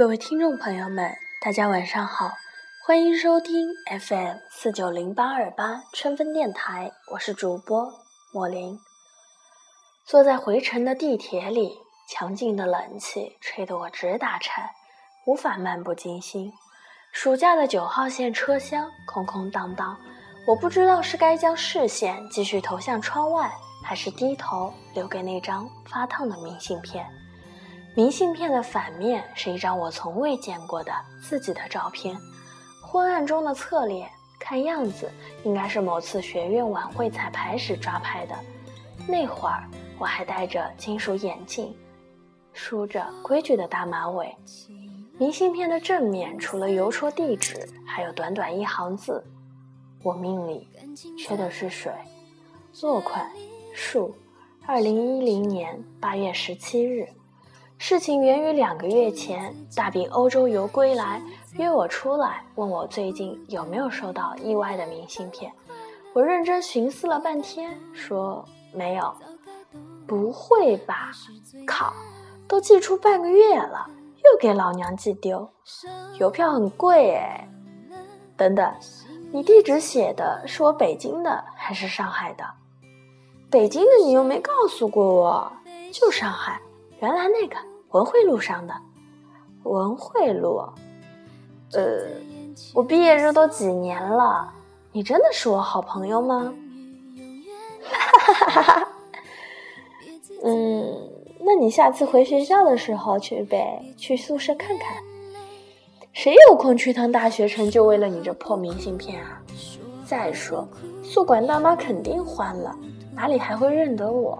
各位听众朋友们，大家晚上好，欢迎收听 FM 四九零八二八春分电台，我是主播莫林。坐在回程的地铁里，强劲的冷气吹得我直打颤，无法漫不经心。暑假的九号线车厢空空荡荡，我不知道是该将视线继续投向窗外，还是低头留给那张发烫的明信片。明信片的反面是一张我从未见过的自己的照片，昏暗中的侧脸，看样子应该是某次学院晚会彩排时抓拍的。那会儿我还戴着金属眼镜，梳着规矩的大马尾。明信片的正面除了邮戳地址，还有短短一行字：“我命里缺的是水。”落款：树。二零一零年八月十七日。事情源于两个月前，大饼欧洲游归来，约我出来，问我最近有没有收到意外的明信片。我认真寻思了半天，说没有。不会吧？靠，都寄出半个月了，又给老娘寄丢，邮票很贵哎。等等，你地址写的是我北京的还是上海的？北京的你又没告诉过我，就上海，原来那个。文汇路上的文汇路，呃，我毕业这都几年了，你真的是我好朋友吗？哈哈哈哈哈！嗯，那你下次回学校的时候去呗，去宿舍看看。谁有空去趟大学城就为了你这破明信片啊？再说宿管大妈肯定欢了，哪里还会认得我？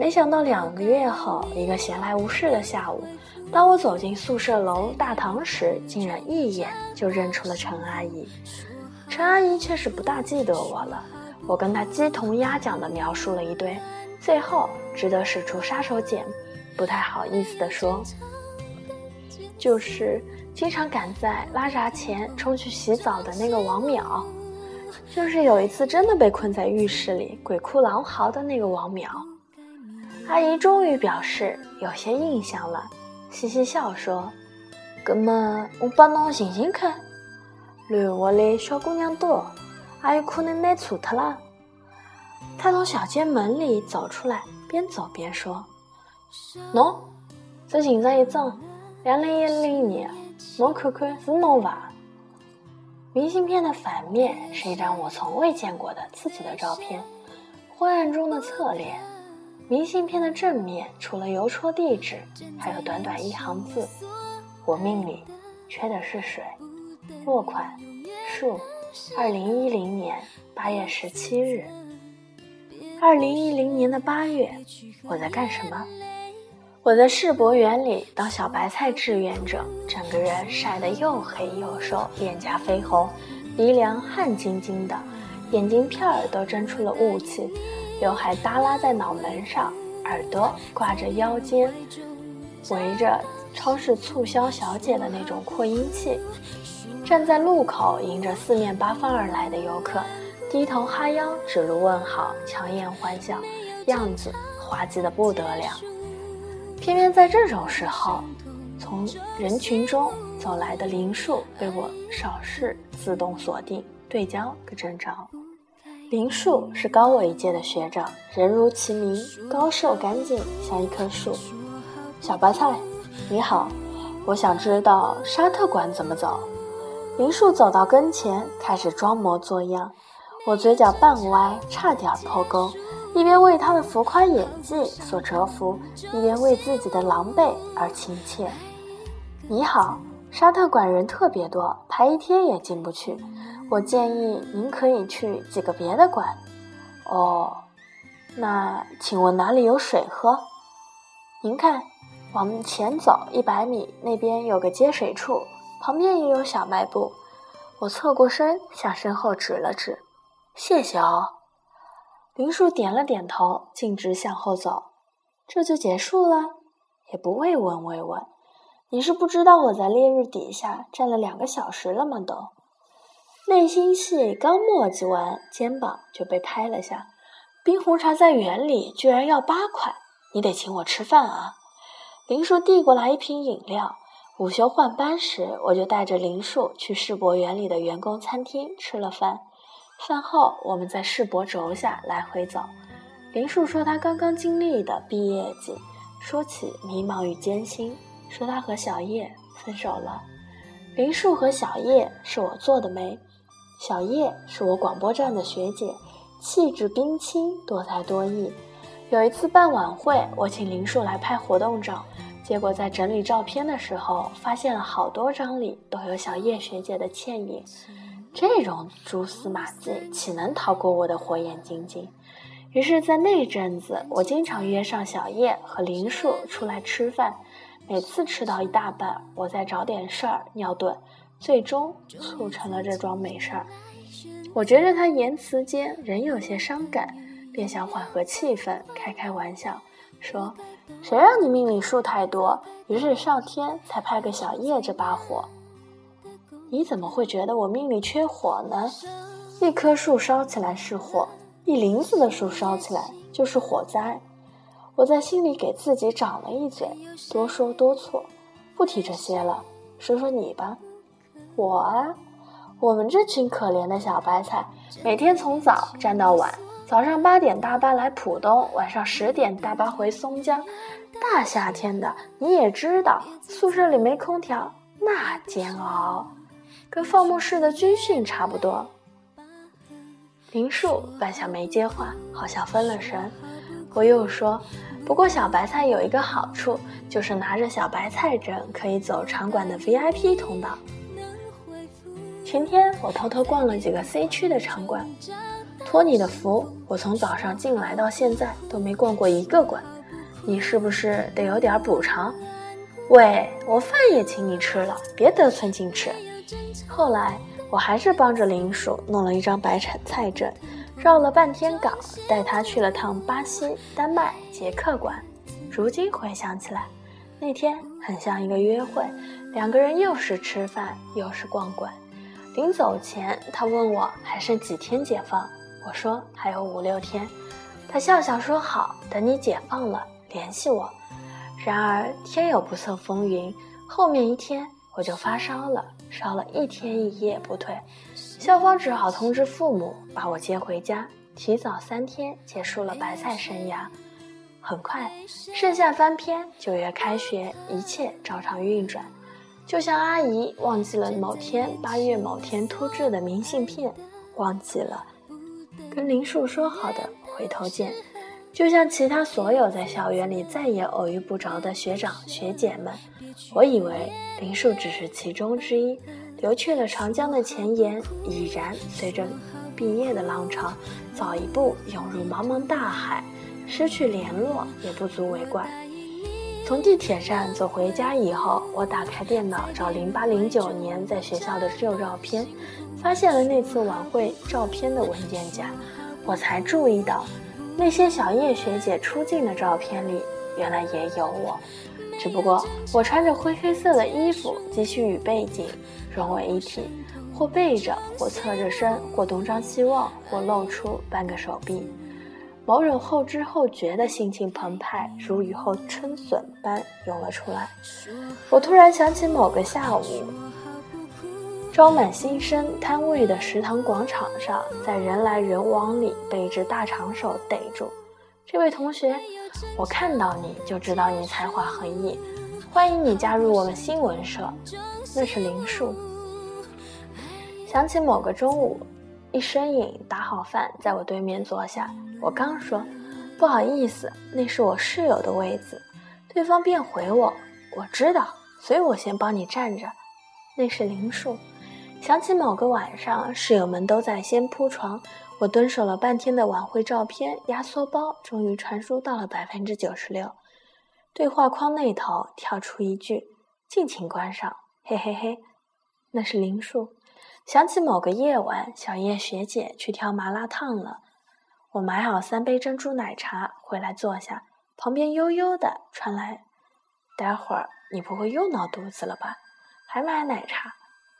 没想到两个月后，一个闲来无事的下午，当我走进宿舍楼大堂时，竟然一眼就认出了陈阿姨。陈阿姨却是不大记得我了。我跟她鸡同鸭讲的描述了一堆，最后只得使出杀手锏，不太好意思地说：“就是经常赶在拉闸前冲去洗澡的那个王淼，就是有一次真的被困在浴室里鬼哭狼嚎的那个王淼。”阿姨终于表示有些印象了，嘻嘻笑说：“那么我帮侬寻寻看，乱窝里小姑娘多，还有可能拿错特了。”她从小间门里走出来，边走边说：“喏，这寻着一张两零一零年，侬看看是侬伐？”明信片的反面是一张我从未见过的自己的照片，昏暗中的侧脸。明信片的正面除了邮戳地址，还有短短一行字：“我命里缺的是水。”落款：树。二零一零年八月十七日。二零一零年的八月，我在干什么？我在世博园里当小白菜志愿者，整个人晒得又黑又瘦，脸颊绯红，鼻梁汗津津的，眼睛片儿都蒸出了雾气。刘海耷拉在脑门上，耳朵挂着腰间，围着超市促销小姐的那种扩音器，站在路口迎着四面八方而来的游客，低头哈腰指路问好，强颜欢笑，样子滑稽的不得了。偏偏在这种时候，从人群中走来的林树被我扫视自动锁定对焦个正着。林树是高我一届的学长，人如其名，高瘦干净，像一棵树。小白菜，你好，我想知道沙特馆怎么走。林树走到跟前，开始装模作样。我嘴角半歪，差点破功，一边为他的浮夸演技所折服，一边为自己的狼狈而亲切。你好，沙特馆人特别多，排一天也进不去。我建议您可以去几个别的馆。哦，那请问哪里有水喝？您看，往前走一百米，那边有个接水处，旁边也有小卖部。我侧过身向身后指了指。谢谢哦。林树点了点头，径直向后走。这就结束了？也不慰问慰问。你是不知道我在烈日底下站了两个小时了吗？都。内心戏刚墨迹完，肩膀就被拍了下。冰红茶在园里居然要八块，你得请我吃饭啊！林树递过来一瓶饮料，午休换班时，我就带着林树去世博园里的员工餐厅吃了饭。饭后，我们在世博轴下来回走。林树说他刚刚经历的毕业季，说起迷茫与艰辛，说他和小叶分手了。林树和小叶是我做的媒，小叶是我广播站的学姐，气质冰清，多才多艺。有一次办晚会，我请林树来拍活动照。结果在整理照片的时候，发现了好多张里都有小叶学姐的倩影。这种蛛丝马迹，岂能逃过我的火眼金睛？于是，在那阵子，我经常约上小叶和林树出来吃饭。每次吃到一大半，我再找点事儿尿遁，最终促成了这桩美事儿。我觉着他言辞间仍有些伤感，便想缓和气氛，开开玩笑说。谁让你命里树太多，于是上天才派个小叶这把火。你怎么会觉得我命里缺火呢？一棵树烧起来是火，一林子的树烧起来就是火灾。我在心里给自己长了一嘴，多说多错，不提这些了，说说你吧。我啊，我们这群可怜的小白菜，每天从早站到晚。早上八点大巴来浦东，晚上十点大巴回松江。大夏天的，你也知道，宿舍里没空调，那煎熬，跟放牧式的军训差不多。林树半晌没接话，好像分了神。我又说：“不过小白菜有一个好处，就是拿着小白菜证可以走场馆的 VIP 通道。前天我偷偷逛了几个 C 区的场馆。”托你的福，我从早上进来到现在都没逛过一个馆，你是不是得有点补偿？喂，我饭也请你吃了，别得寸进尺。后来我还是帮着林鼠弄了一张白产菜证，绕了半天岗，带他去了趟巴西、丹麦、捷克馆。如今回想起来，那天很像一个约会，两个人又是吃饭又是逛馆。临走前，他问我还剩几天解放。我说还有五六天，他笑笑说好，等你解放了联系我。然而天有不测风云，后面一天我就发烧了，烧了一天一夜不退，校方只好通知父母把我接回家，提早三天结束了白菜生涯。很快，盛夏翻篇，九月开学，一切照常运转，就像阿姨忘记了某天八月某天突制的明信片，忘记了。跟林树说好的回头见，就像其他所有在校园里再也偶遇不着的学长学姐们，我以为林树只是其中之一，流去了长江的前沿，已然随着毕业的浪潮，早一步涌入茫茫大海，失去联络也不足为怪。从地铁站走回家以后，我打开电脑找零八零九年在学校的旧照片。发现了那次晚会照片的文件夹，我才注意到，那些小叶学姐出镜的照片里，原来也有我。只不过我穿着灰黑色的衣服，继续与背景融为一体，或背着，或侧着身，或东张西望，或露出半个手臂。某种后知后觉的心情澎湃，如雨后春笋般涌了出来。我突然想起某个下午。装满新生摊位的食堂广场上，在人来人往里被一只大长手逮住。这位同学，我看到你就知道你才华横溢，欢迎你加入我们新闻社。那是林树。想起某个中午，一身影打好饭，在我对面坐下。我刚说不好意思，那是我室友的位子，对方便回我，我知道，所以我先帮你站着。那是林树。想起某个晚上，室友们都在先铺床，我蹲守了半天的晚会照片压缩包终于传输到了百分之九十六。对话框那头跳出一句：“尽情观赏。”嘿嘿嘿，那是林树。想起某个夜晚，小叶学姐去挑麻辣烫了，我买好三杯珍珠奶茶回来坐下，旁边悠悠的传来：“待会儿你不会又闹肚子了吧？还买奶茶？”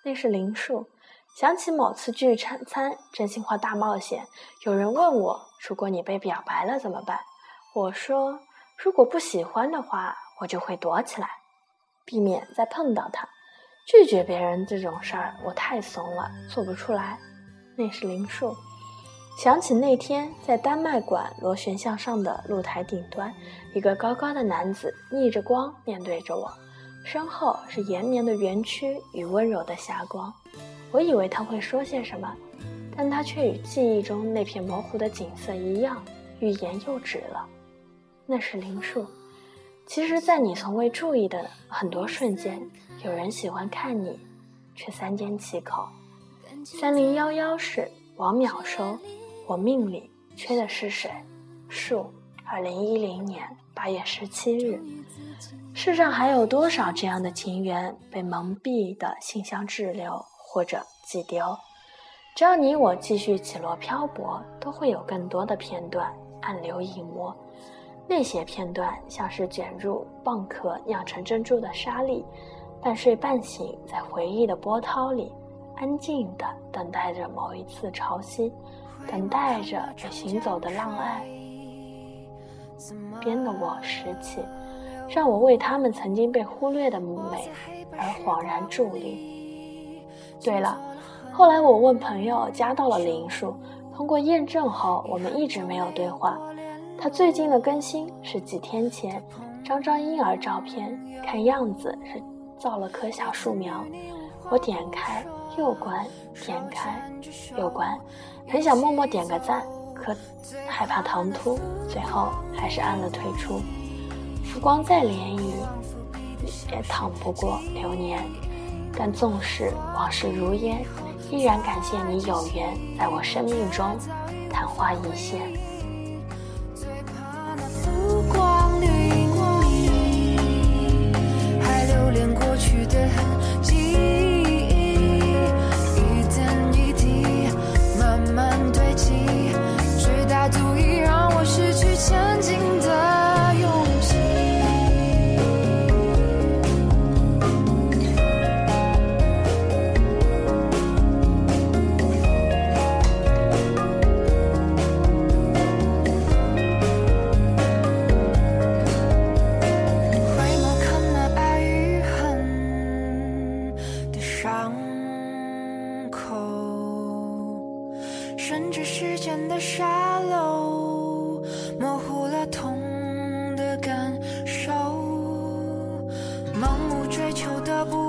那是林树。想起某次聚餐餐真心话大冒险，有人问我：“如果你被表白了怎么办？”我说：“如果不喜欢的话，我就会躲起来。”避免再碰到他。拒绝别人这种事儿，我太怂了，做不出来。那是林树。想起那天在丹麦馆螺旋向上的露台顶端，一个高高的男子逆着光面对着我，身后是延绵的园区与温柔的霞光。我以为他会说些什么，但他却与记忆中那片模糊的景色一样，欲言又止了。那是林树。其实，在你从未注意的很多瞬间，有人喜欢看你，却三缄其口。三零幺幺是王淼收，我命里缺的是谁？树。二零一零年八月十七日。世上还有多少这样的情缘被蒙蔽的信箱滞留或者寄丢？只要你我继续起落漂泊，都会有更多的片段暗流隐没。那些片段像是卷入蚌壳酿成珍珠的沙粒，半睡半醒在回忆的波涛里，安静地等待着某一次潮汐，等待着被行走的浪岸边的我拾起，让我为他们曾经被忽略的美而恍然伫立。对了，后来我问朋友加到了林树，通过验证后，我们一直没有对话。他最近的更新是几天前，张张婴儿照片，看样子是造了棵小树苗。我点开右关，点开右关，很想默默点个赞，可害怕唐突，最后还是按了退出。浮光再涟漪，也趟不过流年。但纵使往事如烟，依然感谢你有缘在我生命中昙花一现。至